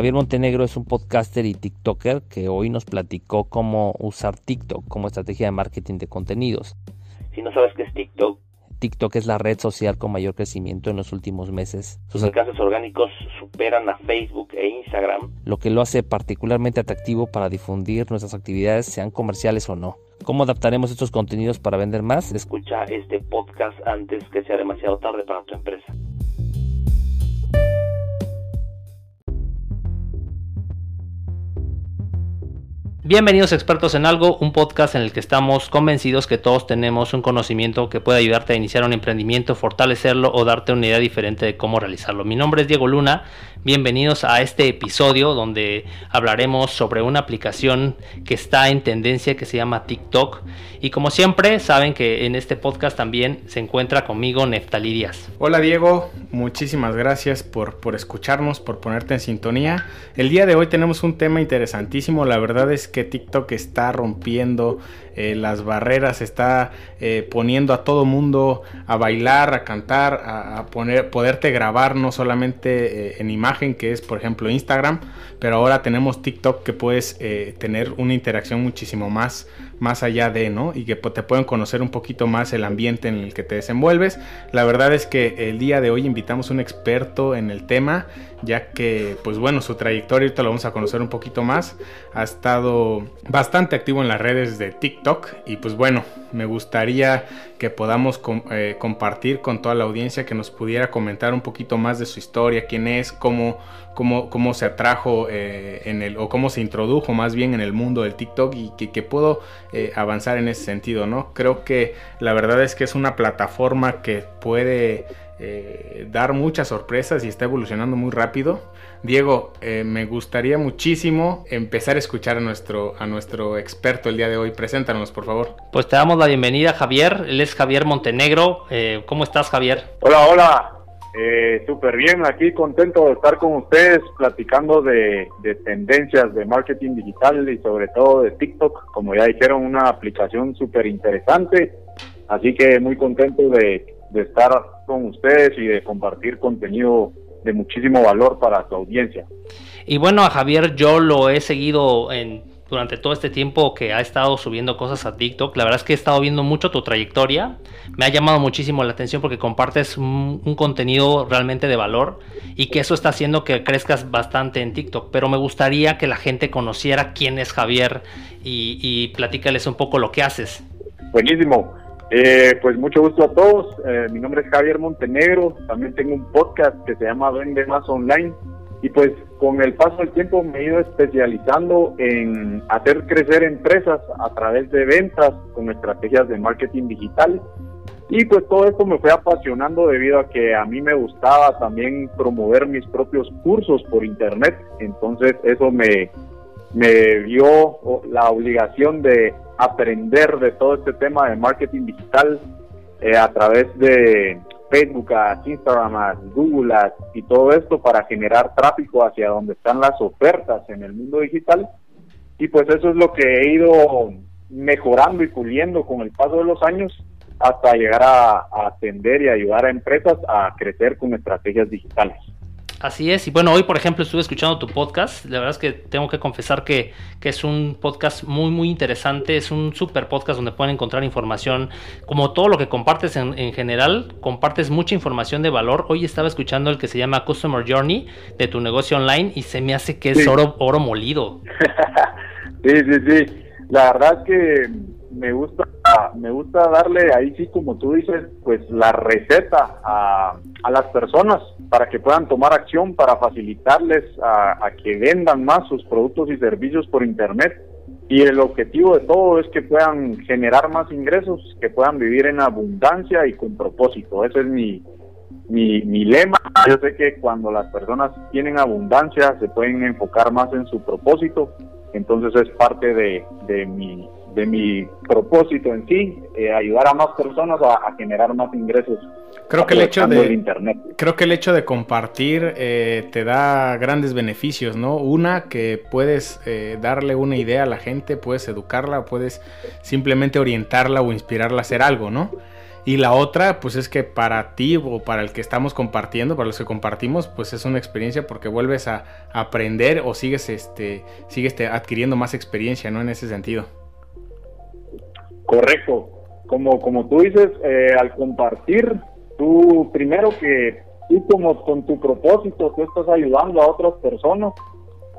Javier Montenegro es un podcaster y TikToker que hoy nos platicó cómo usar TikTok como estrategia de marketing de contenidos. Si no sabes qué es TikTok, TikTok es la red social con mayor crecimiento en los últimos meses. sus alcances orgánicos superan a Facebook e Instagram. Lo que lo hace particularmente atractivo para difundir nuestras actividades, sean comerciales o no. ¿Cómo adaptaremos estos contenidos para vender más? Escucha este podcast antes que sea demasiado tarde para tu empresa. Bienvenidos expertos en algo, un podcast en el que estamos convencidos que todos tenemos un conocimiento que puede ayudarte a iniciar un emprendimiento, fortalecerlo o darte una idea diferente de cómo realizarlo. Mi nombre es Diego Luna, bienvenidos a este episodio donde hablaremos sobre una aplicación que está en tendencia que se llama TikTok y como siempre saben que en este podcast también se encuentra conmigo Neftali Díaz. Hola Diego, muchísimas gracias por, por escucharnos, por ponerte en sintonía. El día de hoy tenemos un tema interesantísimo, la verdad es que TikTok está rompiendo eh, las barreras, está eh, poniendo a todo mundo a bailar, a cantar, a, poner, poderte grabar no solamente eh, en imagen, que es por ejemplo Instagram, pero ahora tenemos TikTok que puedes tener una interacción muchísimo más, más allá de, ¿no? Y que te pueden conocer un poquito más el ambiente en el que te desenvuelves. La verdad es que el día de hoy invitamos a un experto en el tema, ya que, pues bueno, su trayectoria, ahorita lo vamos a conocer un poquito más, ha estado bastante activo en las redes de TikTok y pues bueno, me gustaría que podamos eh, compartir con toda la audiencia que nos pudiera comentar un poquito más de su historia, quién es, cómo, cómo, cómo se atrajo eh, en el, o cómo se introdujo más bien en el mundo del TikTok y que, puedo eh, avanzar en ese sentido, ¿no? Creo que la verdad es que es una plataforma que puede dar muchas sorpresas y está evolucionando muy rápido. Diego, eh, me gustaría muchísimo empezar a escuchar a nuestro, a nuestro experto el día de hoy. Preséntanos, por favor. Pues te damos la bienvenida, Javier. Él es Javier Montenegro. Eh, ¿Cómo estás, Javier? Hola, hola. Eh, Súper bien, aquí contento de estar con ustedes platicando de, tendencias de marketing digital y sobre todo de TikTok. Como ya dijeron, una aplicación súper interesante. Así que muy contento de, de estar con ustedes y de compartir contenido de muchísimo valor para tu audiencia. Y bueno, a Javier yo lo he seguido en, durante todo este tiempo que ha estado subiendo cosas a TikTok. La verdad es que he estado viendo mucho tu trayectoria. Me ha llamado muchísimo la atención porque compartes un, contenido realmente de valor y que eso está haciendo que crezcas bastante en TikTok. Pero me gustaría que la gente conociera quién es Javier y, y platícales un poco lo que haces. Buenísimo. Eh, pues mucho gusto a todos. Eh, mi nombre es Javier Montenegro. También tengo un podcast que se llama Vende Más Online. Y pues con el paso del tiempo me he ido especializando en hacer crecer empresas a través de ventas con estrategias de marketing digital. Y pues todo esto me fue apasionando debido a que a mí me gustaba también promover mis propios cursos por internet. Entonces eso me, me dio la obligación de aprender de todo este tema de marketing digital eh, a través de Facebook, Instagram, Google y todo esto para generar tráfico hacia donde están las ofertas en el mundo digital. Y pues eso es lo que he ido mejorando y puliendo con el paso de los años hasta llegar a atender y ayudar a empresas a crecer con estrategias digitales. Así es, y bueno, hoy por ejemplo estuve escuchando tu podcast, la verdad es que tengo que confesar que, es un podcast muy muy interesante, es un super podcast donde pueden encontrar información, como todo lo que compartes en, general, compartes mucha información de valor, hoy estaba escuchando el que se llama Customer Journey de tu negocio online y se me hace que es oro, oro molido. sí, sí, sí, la verdad que me gusta, me gusta darle ahí sí, como tú dices, pues la receta a, a las personas para que puedan tomar acción, para facilitarles a, que vendan más sus productos y servicios por internet. Y el objetivo de todo es que puedan generar más ingresos, que puedan vivir en abundancia y con propósito. Ese es mi, mi, mi lema. Yo sé que cuando las personas tienen abundancia se pueden enfocar más en su propósito. Entonces es parte de, de mi de mi propósito en sí, eh, ayudar a más personas a, generar más ingresos. Creo que el hecho de internet. creo que el hecho de compartir eh, te da grandes beneficios, ¿no? Una que puedes eh, darle una idea a la gente, puedes educarla, puedes simplemente orientarla o inspirarla a hacer algo, ¿no? Y la otra, pues es que para ti o para el que estamos compartiendo, para los que compartimos, pues es una experiencia porque vuelves a aprender o sigues, este, sigues adquiriendo más experiencia, ¿no? En ese sentido. Correcto. Como, como tú dices, eh, al compartir, tú primero que tú como con tu propósito, tú estás ayudando a otras personas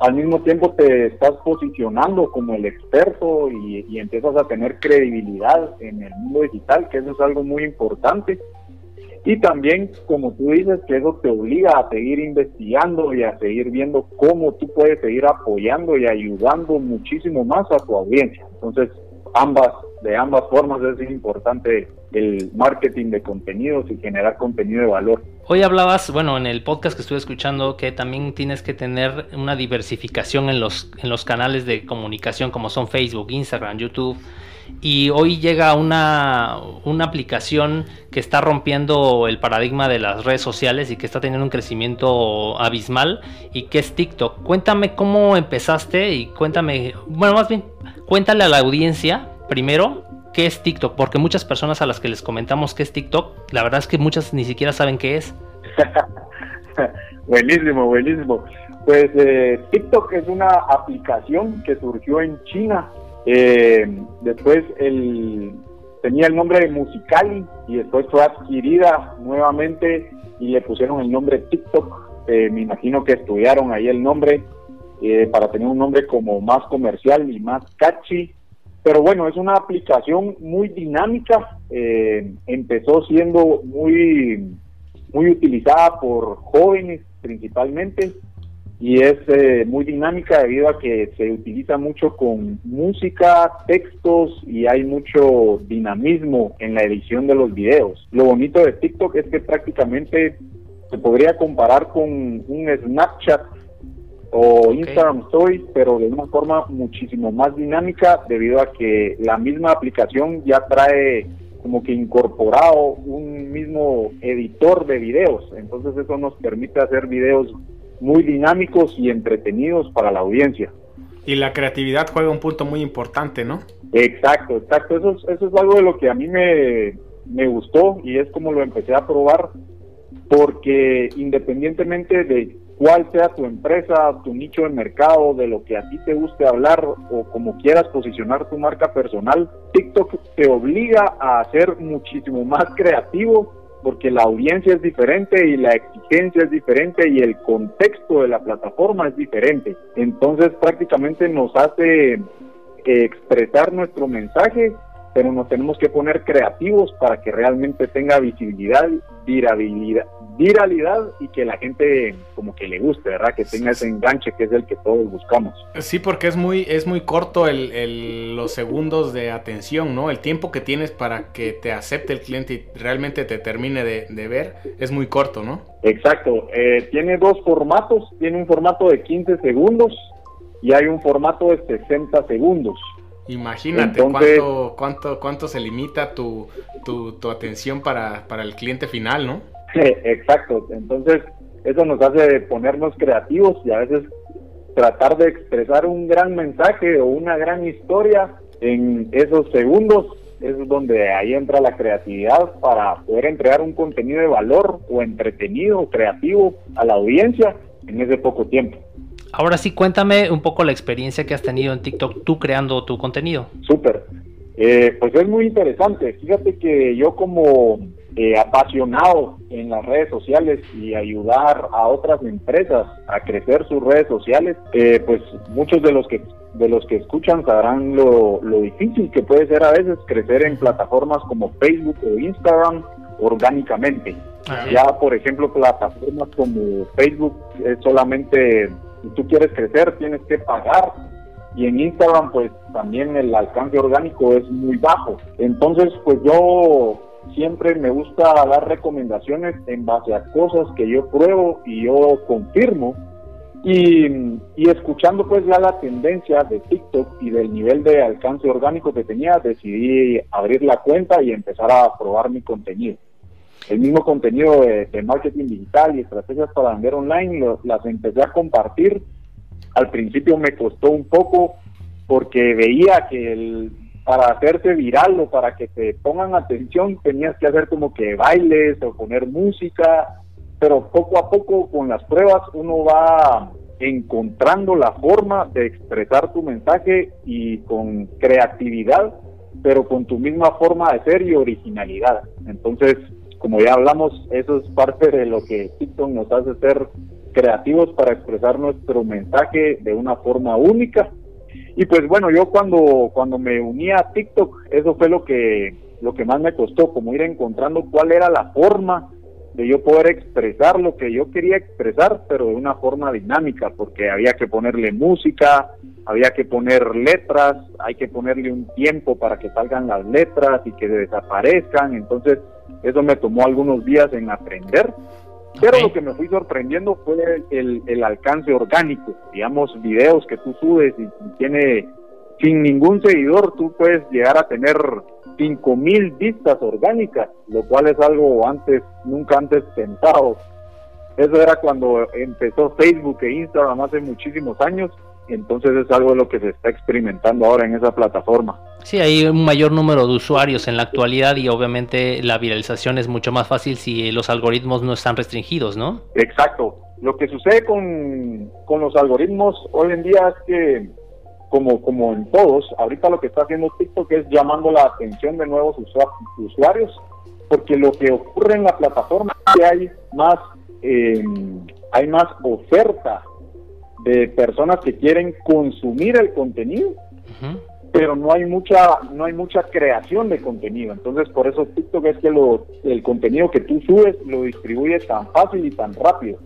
al mismo tiempo te estás posicionando como el experto y, empiezas a tener credibilidad en el mundo digital, que eso es algo muy importante. Y también, como tú dices, que eso te obliga a seguir investigando y a seguir viendo cómo tú puedes seguir apoyando y ayudando muchísimo más a tu audiencia. Entonces, ambas, de ambas formas es importante el marketing de contenidos y generar contenido de valor. Hoy hablabas, bueno, en el podcast que estuve escuchando, que también tienes que tener una diversificación en los, en los canales de comunicación como son Facebook, Instagram, YouTube. Y hoy llega una, una aplicación que está rompiendo el paradigma de las redes sociales y que está teniendo un crecimiento abismal y que es TikTok. Cuéntame cómo empezaste y cuéntame, bueno, más bien, cuéntale a la audiencia primero qué es TikTok, porque muchas personas a las que les comentamos qué es TikTok, la verdad es que muchas ni siquiera saben qué es. buenísimo, buenísimo. Pues eh, TikTok es una aplicación que surgió en China. Eh, después el, tenía el nombre de Musicali y después fue adquirida nuevamente y le pusieron el nombre TikTok. Eh, me imagino que estudiaron ahí el nombre para tener un nombre como más comercial y más catchy pero bueno, es una aplicación muy dinámica. Eh, empezó siendo muy, muy utilizada por jóvenes principalmente y es eh, muy dinámica debido a que se utiliza mucho con música, textos y hay mucho dinamismo en la edición de los videos. Lo bonito de TikTok es que prácticamente se podría comparar con un Snapchat o Instagram Stories, pero de una forma muchísimo más dinámica debido a que la misma aplicación ya trae como que incorporado un mismo editor de videos. Entonces eso nos permite hacer videos muy dinámicos y entretenidos para la audiencia. Y la creatividad juega un punto muy importante, ¿no? Exacto, exacto. Eso es, eso es algo de lo que a mí me, me gustó y es como lo empecé a probar porque independientemente de cuál sea tu empresa, tu nicho de mercado, de lo que a ti te guste hablar o como quieras posicionar tu marca personal, TikTok te obliga a ser muchísimo más creativo porque la audiencia es diferente y la exigencia es diferente y el contexto de la plataforma es diferente. Entonces prácticamente nos hace expresar nuestro mensaje pero nos tenemos que poner creativos para que realmente tenga visibilidad, virabilidad, viralidad y que la gente como que le guste, ¿verdad? Que tenga ese enganche que es el que todos buscamos. Sí, porque es muy, es muy corto el, los segundos de atención, ¿no? El tiempo que tienes para que te acepte el cliente y realmente te termine de, ver es muy corto, ¿no? Exacto. Eh, tiene dos formatos. Tiene un formato de 15 segundos y hay un formato de 60 segundos. Imagínate cuánto, cuánto, cuánto se limita tu, tu, atención para, para, el cliente final, ¿no? Exacto. Entonces, eso nos hace ponernos creativos y a veces tratar de expresar un gran mensaje o una gran historia en esos segundos es donde ahí entra la creatividad para poder entregar un contenido de valor o entretenido, creativo a la audiencia en ese poco tiempo. Ahora sí, cuéntame un poco la experiencia que has tenido en TikTok tú creando tu contenido. Súper. Eh, pues es muy interesante. Fíjate que yo como eh, apasionado en las redes sociales y ayudar a otras empresas a crecer sus redes sociales, eh, pues muchos de los que de los que escuchan sabrán lo, lo difícil que puede ser a veces crecer en plataformas como Facebook o Instagram orgánicamente. Ya, por ejemplo, plataformas como Facebook es solamente si tú quieres crecer tienes que pagar y en Instagram pues también el alcance orgánico es muy bajo. Entonces pues yo siempre me gusta dar recomendaciones en base a cosas que yo pruebo y yo confirmo y, y, escuchando pues ya la tendencia de TikTok y del nivel de alcance orgánico que tenía, decidí abrir la cuenta y empezar a probar mi contenido el mismo contenido de, marketing digital y estrategias para vender online, las empecé a compartir. Al principio me costó un poco porque veía que para hacerse viral o para que te pongan atención tenías que hacer como que bailes o poner música, pero poco a poco con las pruebas uno va encontrando la forma de expresar tu mensaje y con creatividad, pero con tu misma forma de ser y originalidad. Entonces, como ya hablamos, eso es parte de lo que TikTok nos hace ser creativos para expresar nuestro mensaje de una forma única. Y pues bueno, yo cuando cuando me uní a TikTok, eso fue lo que lo que más me costó, como ir encontrando cuál era la forma de yo poder expresar lo que yo quería expresar, pero de una forma dinámica, porque había que ponerle música, había que poner letras, hay que ponerle un tiempo para que salgan las letras y que desaparezcan, entonces eso me tomó algunos días en aprender, pero lo que me fui sorprendiendo fue el, el alcance orgánico, digamos, videos que tú subes y, y tiene sin ningún seguidor, tú puedes llegar a tener mil vistas orgánicas, lo cual es algo antes, nunca antes pensado. Eso era cuando empezó Facebook e Instagram hace muchísimos años, entonces es algo de lo que se está experimentando ahora en esa plataforma. Sí, hay un mayor número de usuarios en la actualidad y obviamente la viralización es mucho más fácil si los algoritmos no están restringidos, ¿no? Exacto. Lo que sucede con, con los algoritmos hoy en día es que como, como en todos, ahorita lo que está haciendo TikTok es llamando la atención de nuevos usuarios, porque lo que ocurre en la plataforma es que hay más, eh, hay más oferta de personas que quieren consumir el contenido, pero no hay mucha, no hay mucha creación de contenido. Entonces, por eso TikTok es que lo, el contenido que tú subes lo distribuye tan fácil y tan rápido.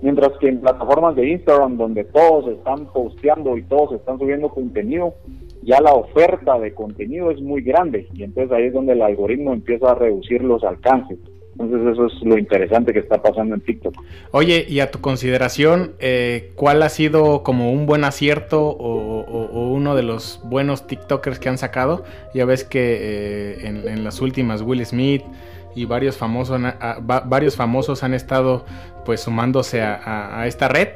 Mientras que en plataformas de Instagram, donde todos están posteando y todos están subiendo contenido, ya la oferta de contenido es muy grande y entonces ahí es donde el algoritmo empieza a reducir los alcances. Entonces eso es lo interesante que está pasando en TikTok. Oye, y a tu consideración, eh, ¿cuál ha sido como un buen acierto o, uno de los buenos TikTokers que han sacado? Ya ves que eh, en, en, las últimas Will Smith, y varios famosos, varios famosos han estado pues sumándose a, esta red.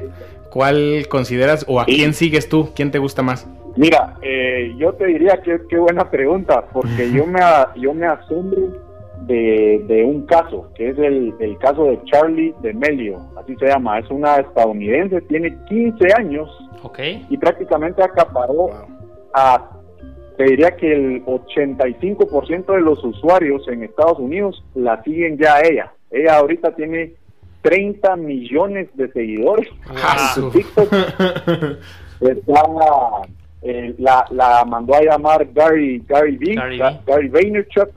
¿Cuál consideras o a quién sigues tú? ¿Quién te gusta más? Mira, eh, yo te diría que qué buena pregunta, porque yo me, yo me asombro de, un caso, que es el, caso de Charlie D'Amelio, así se llama, es una estadounidense, tiene 15 años okay. y prácticamente acaparó a te diría que el 85% de los usuarios en Estados Unidos la siguen ya a ella. Ella ahorita tiene 30 millones de seguidores en su TikTok. Eh, la, la mandó a llamar Gary Gary, v, Gary, Vaynerchuk,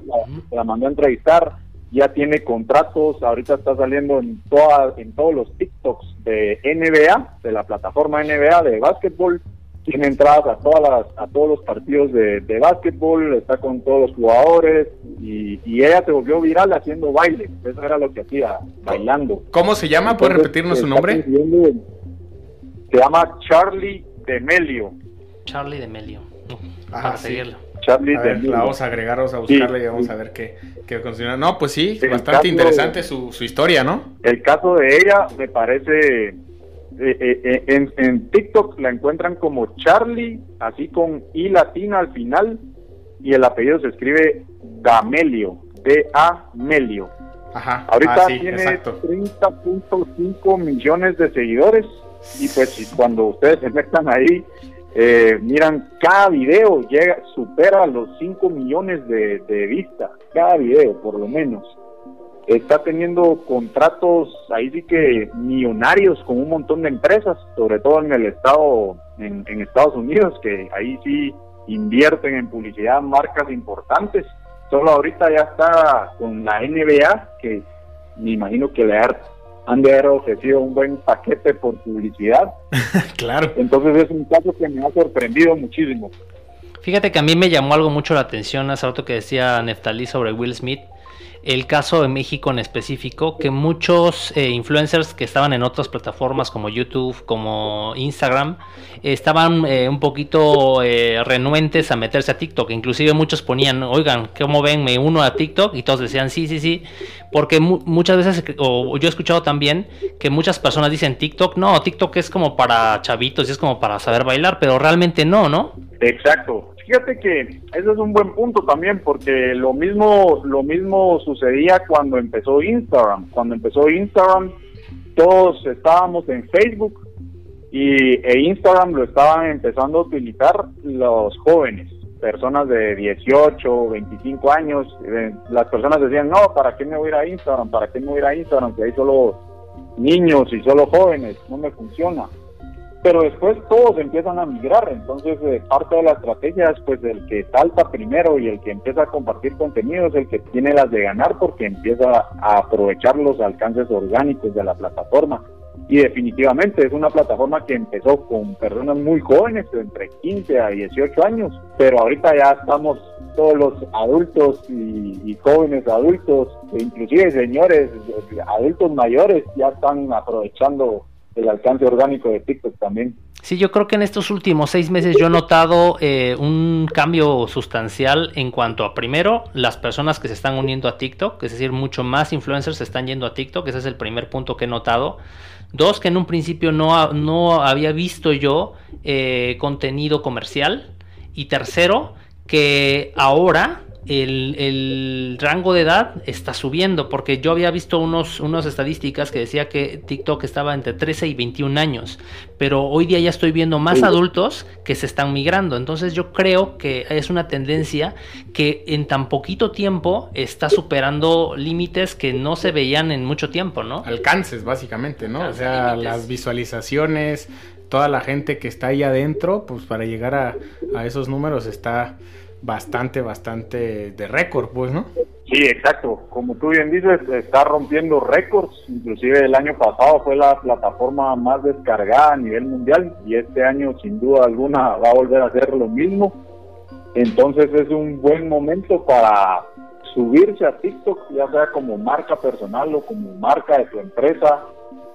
la, mandó a entrevistar. Ya tiene contratos, ahorita está saliendo en, toda, en todos los TikToks de NBA, de la plataforma NBA de básquetbol tiene entradas a todas las, a todos los partidos de, de básquetbol, está con todos los jugadores y, ella se volvió viral haciendo baile, eso era lo que hacía, bailando. ¿Cómo se llama? ¿Puede repetirnos su nombre? Se llama Charlie Demelio. Charlie Demelio. Ajá, seguirlo. Charlie a La vamos a agregar, vamos a buscarle y vamos a ver qué, qué funciona. No, pues sí, bastante interesante su, su historia, ¿no? El caso de ella me parece eh, eh, eh, en, en, TikTok la encuentran como Charlie, así con I latina al final, y el apellido se escribe Damelio, D-A-Melio. Ajá. Ahorita ah, tiene 30.5 millones de seguidores, y pues cuando ustedes se metan ahí, miran cada video, llega, supera los 5 millones de, vistas, cada video por lo menos está teniendo contratos ahí sí que millonarios con un montón de empresas, sobre todo en el estado, en, Estados Unidos, que ahí sí invierten en publicidad marcas importantes. Solo ahorita ya está con la NBA, que me imagino que le han de haber ofrecido un buen paquete por publicidad. claro. Entonces es un caso que me ha sorprendido muchísimo. Fíjate que a mí me llamó algo mucho la atención hace rato que decía Neftalí sobre Will Smith el caso de México en específico, que muchos eh, influencers que estaban en otras plataformas como YouTube, como Instagram, estaban eh, un poquito eh, renuentes a meterse a TikTok. Inclusive muchos ponían, oigan, ¿cómo ven? Me uno a TikTok y todos decían, sí, sí, sí. Porque muchas veces, o yo he escuchado también que muchas personas dicen TikTok, no, TikTok es como para chavitos y es como para saber bailar, pero realmente no, ¿no? Exacto. Fíjate que ese es un buen punto también, porque lo mismo, lo mismo sucedía cuando empezó Instagram. Cuando empezó Instagram, todos estábamos en Facebook y e Instagram lo estaban empezando a utilizar los jóvenes, personas de 18, 25 años. Eh, las personas decían, no, ¿para qué me voy a Instagram? ¿Para qué me voy a a Instagram? Que hay solo niños y solo jóvenes, no me funciona pero después todos empiezan a migrar, entonces eh, parte de la estrategia es pues el que salta primero y el que empieza a compartir contenido es el que tiene las de ganar porque empieza a aprovechar los alcances orgánicos de la plataforma. Y definitivamente es una plataforma que empezó con personas muy jóvenes, entre 15 a 18 años, pero ahorita ya estamos todos los adultos y, y jóvenes adultos, e inclusive señores adultos mayores, ya están aprovechando el alcance orgánico de TikTok también. Sí, yo creo que en estos últimos seis meses yo he notado eh, un cambio sustancial en cuanto a, primero, las personas que se están uniendo a TikTok, es decir, mucho más influencers se están yendo a TikTok, ese es el primer punto que he notado. Dos, que en un principio no, no había visto yo eh, contenido comercial. Y tercero, que ahora el, rango de edad está subiendo, porque yo había visto unos, unas estadísticas que decía que TikTok estaba entre 13 y 21 años, pero hoy día ya estoy viendo más adultos que se están migrando, entonces yo creo que es una tendencia que en tan poquito tiempo está superando límites que no se veían en mucho tiempo, ¿no? Alcances, básicamente, ¿no? o sea, las visualizaciones, toda la gente que está ahí adentro, pues para llegar a, a esos números está bastante, bastante de récord, pues, ¿no? Sí, exacto. Como tú bien dices, está rompiendo récords. Inclusive el año pasado fue la plataforma más descargada a nivel mundial y este año sin duda alguna va a volver a hacer lo mismo. Entonces es un buen momento para subirse a TikTok, ya sea como marca personal o como marca de tu empresa,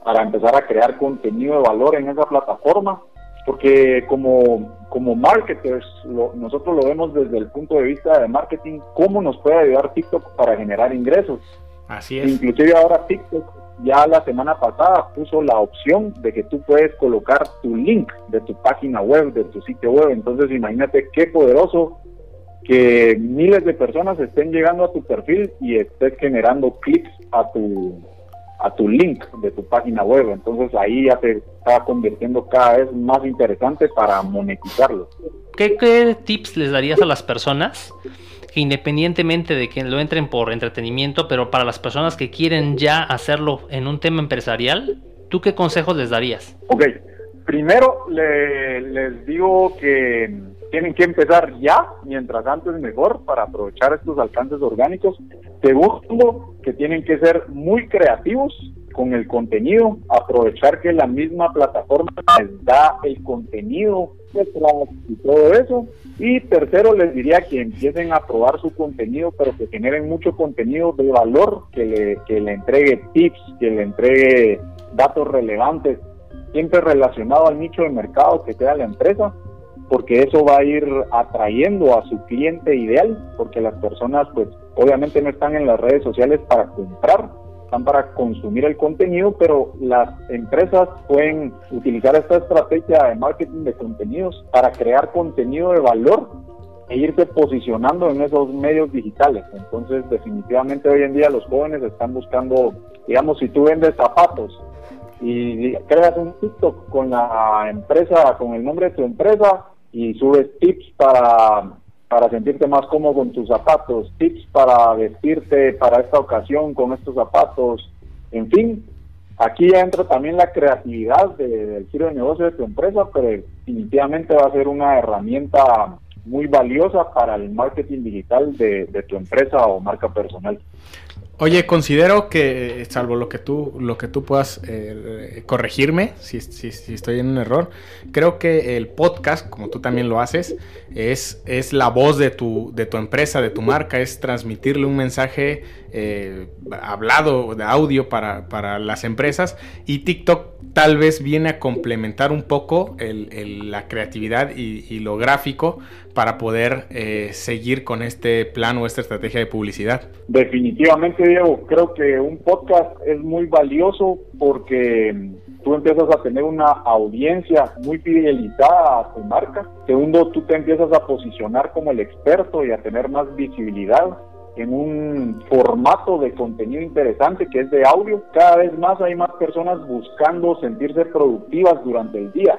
para empezar a crear contenido de valor en esa plataforma porque como, como marketers, nosotros lo vemos desde el punto de vista de marketing, cómo nos puede ayudar TikTok para generar ingresos. Así es. Inclusive ahora TikTok ya la semana pasada puso la opción de que tú puedes colocar tu link de tu página web, de tu sitio web. Entonces imagínate qué poderoso que miles de personas estén llegando a tu perfil y estés generando clics a tu a tu link de tu página web. Entonces ahí ya se está convirtiendo cada vez más interesante para monetizarlo. ¿Qué, tips les darías a las personas que independientemente de que lo entren por entretenimiento, pero para las personas que quieren ya hacerlo en un tema empresarial, ¿tú qué consejos les darías? Ok, primero les digo que tienen que empezar ya, mientras antes mejor, para aprovechar estos alcances orgánicos. Segundo, que tienen que ser muy creativos con el contenido, aprovechar que la misma plataforma les da el contenido y todo eso. Y tercero, les diría que empiecen a probar su contenido, pero que generen mucho contenido de valor, que le, que le entregue tips, que le entregue datos relevantes, siempre relacionado al nicho de mercado que sea la empresa porque eso va a ir atrayendo a su cliente ideal, porque las personas pues obviamente no están en las redes sociales para comprar, están para consumir el contenido, pero las empresas pueden utilizar esta estrategia de marketing de contenidos para crear contenido de valor e irse posicionando en esos medios digitales. Entonces, definitivamente hoy en día los jóvenes están buscando, digamos, si tú vendes zapatos y creas un TikTok con la empresa, con el nombre de tu empresa, y subes tips para, para sentirte más cómodo con tus zapatos, tips para vestirte para esta ocasión con estos zapatos, en fin, aquí entra también la creatividad del giro de negocio de tu empresa, pero definitivamente va a ser una herramienta muy valiosa para el marketing digital de, de tu empresa o marca personal. Oye, considero que, salvo lo que tú, lo que tú puedas eh, corregirme, si, si, estoy en un error, creo que el podcast, como tú también lo haces, es, es la voz de tu, de tu empresa, de tu marca, es transmitirle un mensaje eh, hablado de audio para, para, las empresas y TikTok tal vez viene a complementar un poco la creatividad y, lo gráfico para poder eh, seguir con este plan o esta estrategia de publicidad. Definitivamente, Diego, creo que un podcast es muy valioso porque tú empiezas a tener una audiencia muy fidelizada a tu marca. Segundo, tú te empiezas a posicionar como el experto y a tener más visibilidad en un formato de contenido interesante que es de audio. Cada vez más hay más personas buscando sentirse productivas durante el día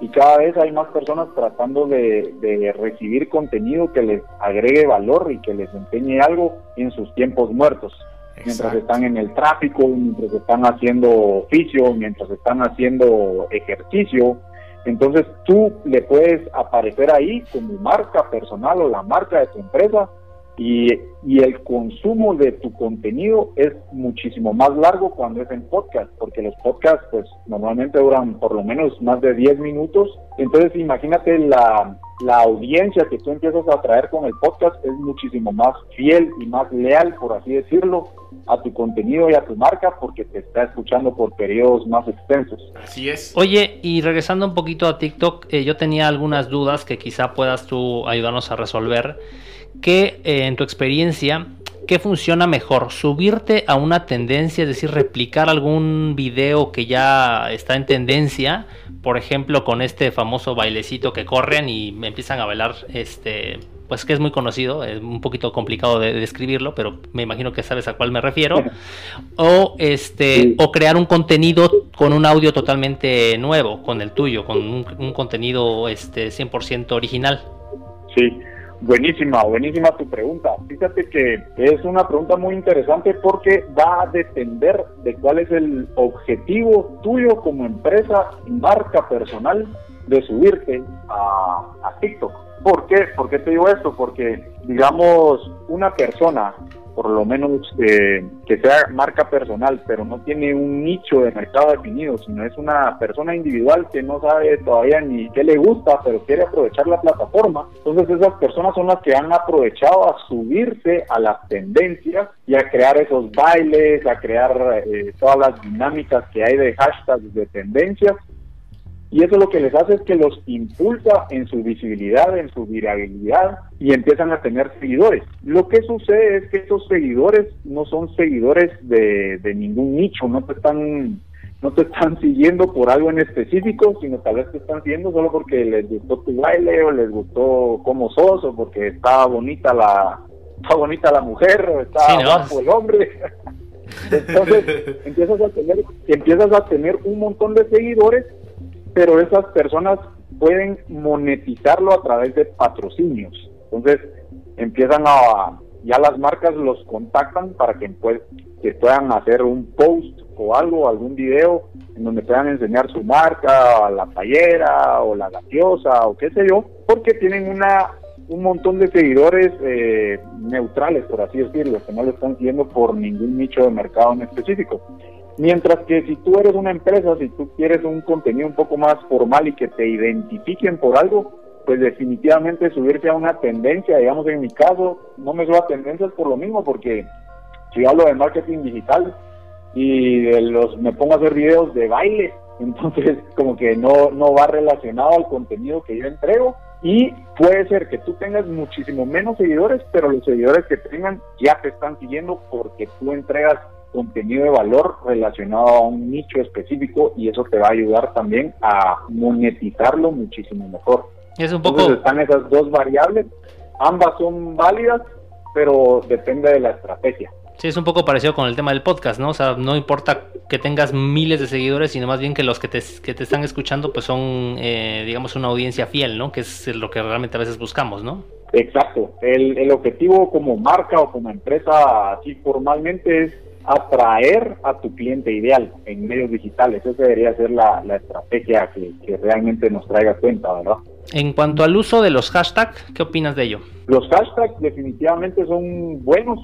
y cada vez hay más personas tratando de, de, recibir contenido que les agregue valor y que les enseñe algo en sus tiempos muertos mientras están en el tráfico, mientras están haciendo oficio, mientras están haciendo ejercicio. Entonces tú le puedes aparecer ahí como marca personal o la marca de tu empresa y, y, el consumo de tu contenido es muchísimo más largo cuando es en podcast, porque los podcasts pues normalmente duran por lo menos más de 10 minutos. Entonces imagínate la, la audiencia que tú empiezas a traer con el podcast es muchísimo más fiel y más leal, por así decirlo, a tu contenido y a tu marca porque te está escuchando por periodos más extensos. Así es. Oye, y regresando un poquito a TikTok, eh, yo tenía algunas dudas que quizá puedas tú ayudarnos a resolver. ¿Qué eh, en tu experiencia, qué funciona mejor? ¿Subirte a una tendencia, es decir, replicar algún video que ya está en tendencia? Por ejemplo, con este famoso bailecito que corren y empiezan a bailar este pues que es muy conocido, es un poquito complicado de describirlo, pero me imagino que sabes a cuál me refiero, o este o crear un contenido con un audio totalmente nuevo, con el tuyo, con un, un contenido este 100% original. Sí, Buenísima, buenísima tu pregunta. Fíjate que es una pregunta muy interesante porque va a depender de cuál es el objetivo tuyo como empresa marca personal de subirte a, a TikTok. ¿Por qué? ¿Por qué te digo esto? Porque, digamos, una persona por lo menos eh, que sea marca personal, pero no tiene un nicho de mercado definido, sino es una persona individual que no sabe todavía ni qué le gusta, pero quiere aprovechar la plataforma. Entonces esas personas son las que han aprovechado a subirse a las tendencias y a crear esos bailes, a crear eh, todas las dinámicas que hay de hashtags de tendencias y eso lo que les hace es que los impulsa en su visibilidad, en su virabilidad y empiezan a tener seguidores. Lo que sucede es que esos seguidores no son seguidores de, ningún nicho, no te están no te están siguiendo por algo en específico, sino tal vez te están siguiendo solo porque les gustó tu baile o les gustó cómo sos o porque estaba bonita la está bonita la mujer o está guapo el hombre. Entonces empiezas a tener empiezas a tener un montón de seguidores pero esas personas pueden monetizarlo a través de patrocinios. Entonces empiezan a, ya las marcas los contactan para que, que puedan hacer un post o algo, algún video en donde puedan enseñar su marca, la payera o la gaseosa o qué sé yo, porque tienen una un montón de seguidores eh, neutrales, por así decirlo, que no lo están siguiendo por ningún nicho de mercado en específico. Mientras que si tú eres una empresa, si tú quieres un contenido un poco más formal y que te identifiquen por algo, pues definitivamente subirse a una tendencia, digamos en mi caso, no me subo a tendencias por lo mismo, porque si hablo de marketing digital y de los me pongo a hacer videos de baile, entonces como que no, no va relacionado al contenido que yo entrego y puede ser que tú tengas muchísimo menos seguidores, pero los seguidores que tengan ya te están siguiendo porque tú entregas contenido de valor relacionado a un nicho específico y eso te va a ayudar también a monetizarlo muchísimo mejor. Es un poco... Entonces están esas dos variables, ambas son válidas, pero depende de la estrategia. Sí, es un poco parecido con el tema del podcast, ¿no? O sea, no importa que tengas miles de seguidores, sino más bien que los que te, que te están escuchando, pues son, eh, digamos, una audiencia fiel, ¿no? Que es lo que realmente a veces buscamos, ¿no? Exacto. El, el objetivo como marca o como empresa, así formalmente, es atraer a tu cliente ideal en medios digitales. Esa debería ser la, estrategia que, realmente nos traiga cuenta, ¿verdad? En cuanto al uso de los hashtags, ¿qué opinas de ello? Los hashtags definitivamente son buenos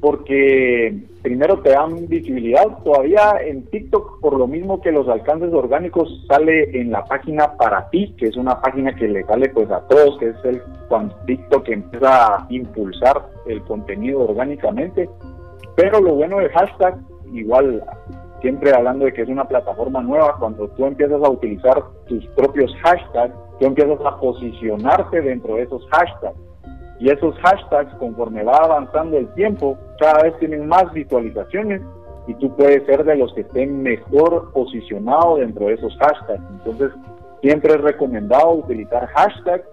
porque primero te dan visibilidad. Todavía en TikTok, por lo mismo que los alcances orgánicos, sale en la página para ti, que es una página que le sale pues a todos, que es el cuando TikTok empieza a impulsar el contenido orgánicamente Pero lo bueno de hashtag, igual siempre hablando de que es una plataforma nueva, cuando tú empiezas a utilizar tus propios hashtags, tú empiezas a posicionarte dentro de esos hashtags. Y esos hashtags, conforme va avanzando el tiempo, cada vez tienen más visualizaciones y tú puedes ser de los que estén mejor posicionados dentro de esos hashtags. Entonces, siempre es recomendado utilizar hashtags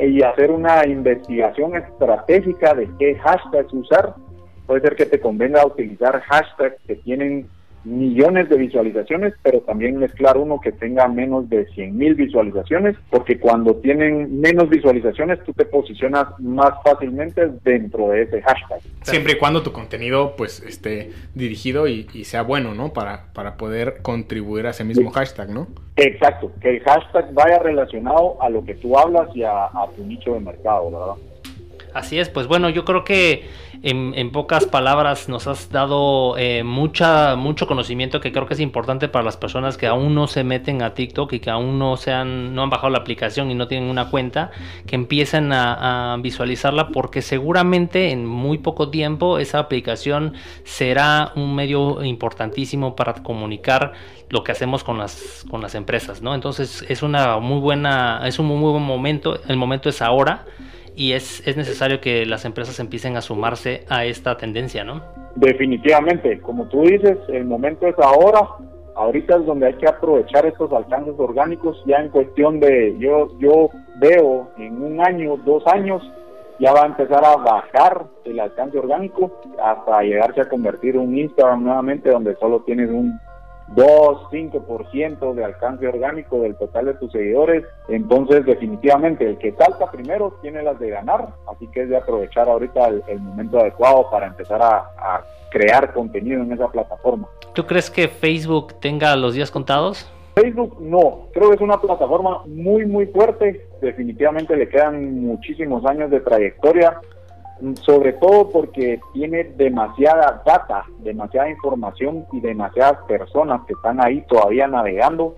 y hacer una investigación estratégica de qué hashtags usar. Puede ser que te convenga utilizar hashtags que tienen millones de visualizaciones, pero también mezclar uno que tenga menos de 100 mil visualizaciones, porque cuando tienen menos visualizaciones tú te posicionas más fácilmente dentro de ese hashtag. Siempre y cuando tu contenido pues esté dirigido y, sea bueno, ¿no? Para, para poder contribuir a ese mismo hashtag, ¿no? Exacto, que el hashtag vaya relacionado a lo que tú hablas y a, a tu nicho de mercado, ¿verdad? Así es, pues bueno, yo creo que en, pocas palabras nos has dado eh, mucha, mucho conocimiento que creo que es importante para las personas que aún no se meten a TikTok y que aún no, se han, no han bajado la aplicación y no tienen una cuenta, que empiecen a, visualizarla porque seguramente en muy poco tiempo esa aplicación será un medio importantísimo para comunicar lo que hacemos con las, con las empresas, ¿no? Entonces es una muy buena, es un muy buen momento, el momento es ahora y es, es necesario que las empresas empiecen a sumarse a esta tendencia, ¿no? Definitivamente, como tú dices, el momento es ahora. Ahorita es donde hay que aprovechar estos alcances orgánicos ya en cuestión de, yo, yo veo en un año, dos años, ya va a empezar a bajar el alcance orgánico hasta llegarse a convertir un Instagram nuevamente donde solo tienes un 2, 5% de alcance orgánico del total de tus seguidores. Entonces, definitivamente, el que salta primero tiene las de ganar, así que es de aprovechar ahorita el, momento adecuado para empezar a, crear contenido en esa plataforma. ¿Tú crees que Facebook tenga los días contados? Facebook no, creo que es una plataforma muy muy fuerte, definitivamente le quedan muchísimos años de trayectoria, sobre todo porque tiene demasiada data, demasiada información y demasiadas personas que están ahí todavía navegando.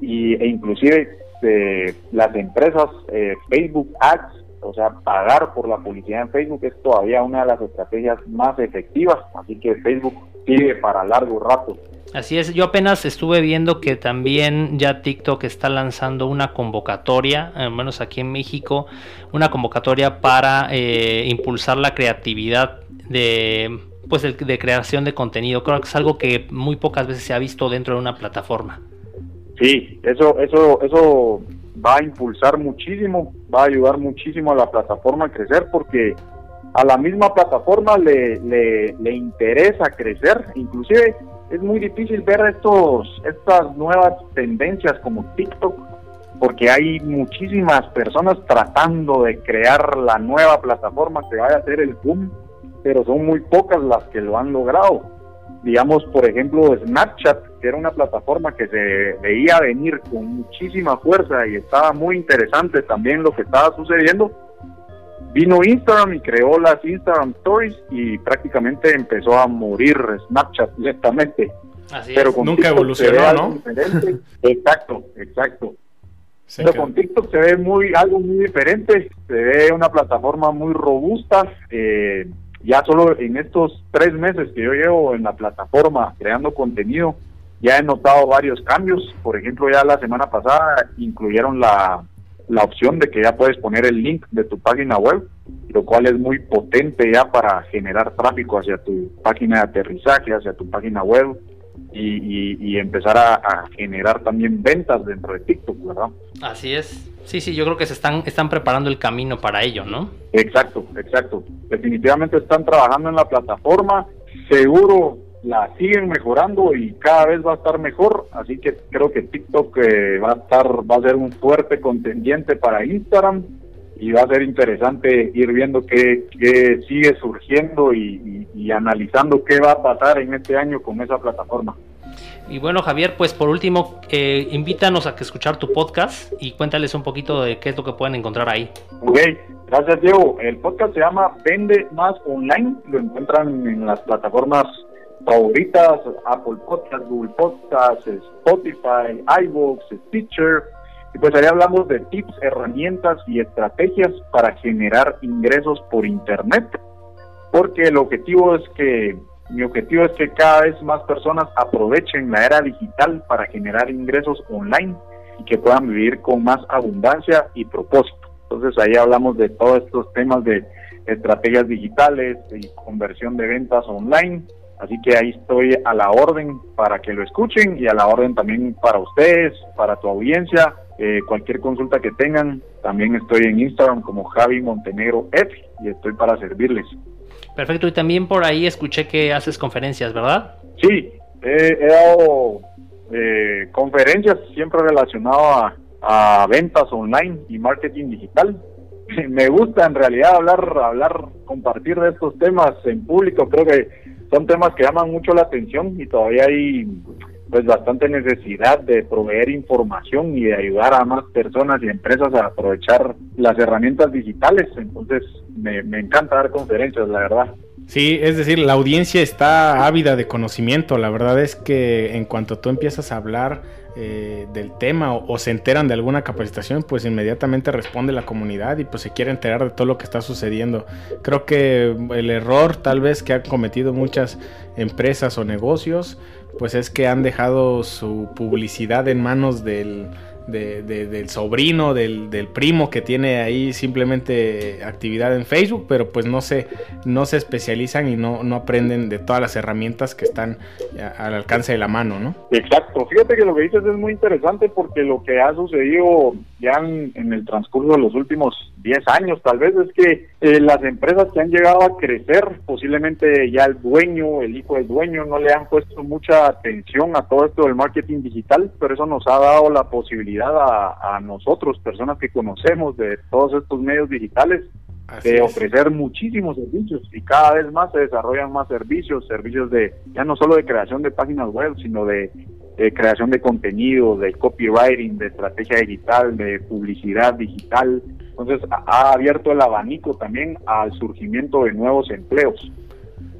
Y, e inclusive eh, las empresas eh, Facebook Ads, o sea, pagar por la publicidad en Facebook es todavía una de las estrategias más efectivas, así que Facebook sigue para largo rato. Así es, yo apenas estuve viendo que también ya TikTok está lanzando una convocatoria, al menos aquí en México, una convocatoria para eh, impulsar la creatividad de pues de, creación de contenido. Creo que es algo que muy pocas veces se ha visto dentro de una plataforma. Sí, eso, eso, eso va a impulsar muchísimo, va a ayudar muchísimo a la plataforma a crecer porque a la misma plataforma le, le, le interesa crecer, inclusive es muy difícil ver estos estas nuevas tendencias como TikTok porque hay muchísimas personas tratando de crear la nueva plataforma que vaya a ser el boom, pero son muy pocas las que lo han logrado. Digamos, por ejemplo, Snapchat, que era una plataforma que se veía venir con muchísima fuerza y estaba muy interesante también lo que estaba sucediendo, Vino Instagram y creó las Instagram Stories y prácticamente empezó a morir Snapchat directamente. Pero Nunca evolucionó, ¿no? Exacto, exacto. Pero con TikTok se ve muy algo muy diferente, se ve una plataforma muy robusta. Eh, ya solo en estos tres meses que yo llevo en la plataforma creando contenido, ya he notado varios cambios. Por ejemplo, ya la semana pasada incluyeron la la opción de que ya puedes poner el link de tu página web, lo cual es muy potente ya para generar tráfico hacia tu página de aterrizaje, hacia tu página web y, empezar a, generar también ventas dentro de TikTok, ¿verdad? Así es. Sí, sí, yo creo que se están, están preparando el camino para ello, ¿no? Exacto, exacto. Definitivamente están trabajando en la plataforma. Seguro la siguen mejorando y cada vez va a estar mejor, así que creo que TikTok eh, va a estar, va a ser un fuerte contendiente para Instagram y va a ser interesante ir viendo qué, sigue surgiendo y, analizando qué va a pasar en este año con esa plataforma. Y bueno, Javier, pues por último, eh, invítanos a que escuchar tu podcast y cuéntales un poquito de qué es lo que pueden encontrar ahí. Ok, gracias Diego. El podcast se llama Vende Más Online, lo encuentran en las plataformas favoritas, Apple Podcast, Google Podcast, Spotify, iVoox, Stitcher. Y pues ahí hablamos de tips, herramientas y estrategias para generar ingresos por Internet. Porque el objetivo es que Mi objetivo es que cada vez más personas aprovechen la era digital para generar ingresos online y que puedan vivir con más abundancia y propósito. Entonces ahí hablamos de todos estos temas de estrategias digitales y conversión de ventas online. Así que ahí estoy a la orden para que lo escuchen y a la orden también para ustedes, para tu audiencia. Eh, cualquier consulta que tengan, también estoy en Instagram como Javi Montenegro F y estoy para servirles. Perfecto, y también por ahí escuché que haces conferencias, ¿verdad? Sí, he dado eh, conferencias siempre relacionadas a, a ventas online y marketing digital. Me gusta en realidad hablar, hablar, compartir de estos temas en público. Creo que son temas que llaman mucho la atención y todavía hay pues bastante necesidad de proveer información y de ayudar a más personas y empresas a aprovechar las herramientas digitales. Entonces me, me encanta dar conferencias, la verdad. Sí, es decir, la audiencia está ávida de conocimiento. La verdad es que en cuanto tú empiezas a hablar eh, del tema o, se enteran de alguna capacitación, pues inmediatamente responde la comunidad y pues se quiere enterar de todo lo que está sucediendo. Creo que el error tal vez que han cometido muchas empresas o negocios, pues es que han dejado su publicidad en manos del de, del sobrino, del, del, primo que tiene ahí simplemente actividad en Facebook, pero pues no se, no se especializan y no, no aprenden de todas las herramientas que están al alcance de la mano, ¿no? Exacto, fíjate que lo que dices es muy interesante porque lo que ha sucedido ya en, en el transcurso de los últimos 10 años tal vez es que eh, las empresas que han llegado a crecer, posiblemente ya el dueño, el hijo del dueño, no le han puesto mucha atención a todo esto del marketing digital, pero eso nos ha dado la posibilidad a, nosotros, personas que conocemos de todos estos medios digitales, de ofrecer muchísimos servicios y cada vez más se desarrollan más servicios, servicios de ya no solo de creación de páginas web, sino de, creación de contenido, de copywriting, de estrategia digital, de publicidad digital. Entonces ha abierto el abanico también al surgimiento de nuevos empleos.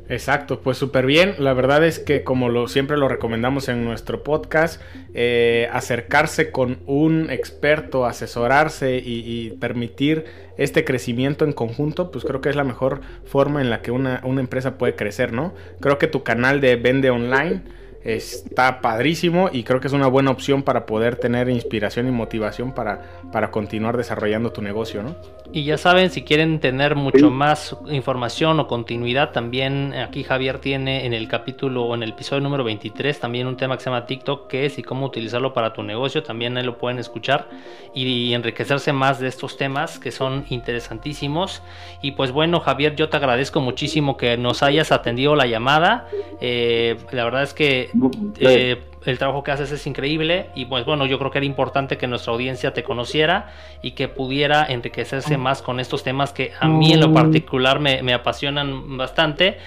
Exacto, pues súper bien. La verdad es que como lo, siempre lo recomendamos en nuestro podcast, eh, acercarse con un experto, asesorarse y, permitir este crecimiento en conjunto, pues creo que es la mejor forma en la que una empresa puede crecer, ¿no? Creo que tu canal de vende online está padrísimo y creo que es una buena opción para poder tener inspiración y motivación para, para continuar desarrollando tu negocio, ¿no? Y ya saben, si quieren tener mucho más información o continuidad, también aquí Javier tiene en el capítulo o en el episodio número 23 también un tema que se llama TikTok, que es y cómo utilizarlo para tu negocio. También ahí lo pueden escuchar y enriquecerse más de estos temas que son interesantísimos. Y pues bueno, Javier, yo te agradezco muchísimo que nos hayas atendido la llamada. Eh, la verdad es que eh, el trabajo que haces es increíble y pues bueno, yo creo que era importante que nuestra audiencia te conociera y que pudiera enriquecerse más con estos temas que a mí en lo particular me, apasionan bastante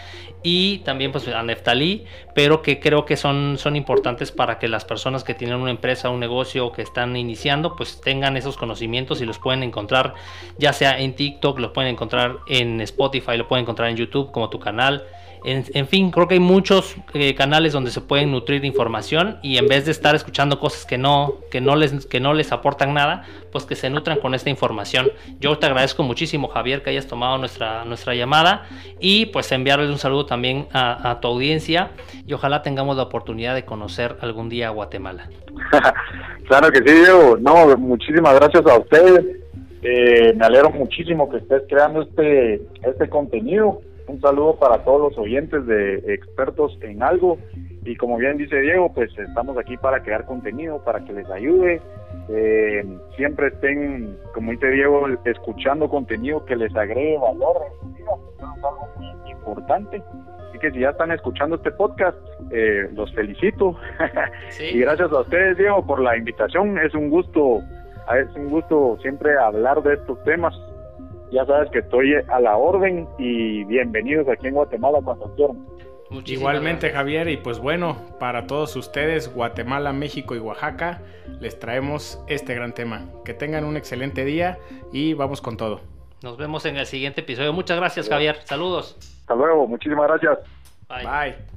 y también pues a Neftalí, pero que creo que son, son importantes para que las personas que tienen una empresa, un negocio que están iniciando, pues tengan esos conocimientos y los pueden encontrar ya sea en TikTok, los pueden encontrar en Spotify, lo pueden encontrar en YouTube como tu canal en, fin, creo que hay muchos eh, canales donde se pueden nutrir de información y en vez de estar escuchando cosas que no, que no, les, que no les aportan nada, pues que se nutran con esta información. Yo te agradezco muchísimo, Javier, que hayas tomado nuestra, nuestra llamada y pues enviarles un saludo también a, tu audiencia y ojalá tengamos la oportunidad de conocer algún día Guatemala. claro que sí, Diego. No, muchísimas gracias a ustedes. Eh, me alegro muchísimo que estés creando este, este contenido un saludo para todos los oyentes de expertos en algo. Y como bien dice Diego, pues estamos aquí para crear contenido, para que les ayude. Eh, siempre estén, como dice Diego, escuchando contenido que les agregue valor es algo muy importante. Así que si ya están escuchando este podcast, eh, los felicito. y gracias a ustedes, Diego, por la invitación. Es un gusto, es un gusto siempre hablar de estos temas ya sabes que estoy a la orden y bienvenidos aquí en Guatemala cuando quieran. Igualmente Javier y pues bueno, para todos ustedes, Guatemala, México y Oaxaca, les traemos este gran tema. Que tengan un excelente día y vamos con todo. Nos vemos en el siguiente episodio. Muchas gracias Javier, saludos. Hasta luego, muchísimas gracias. Bye.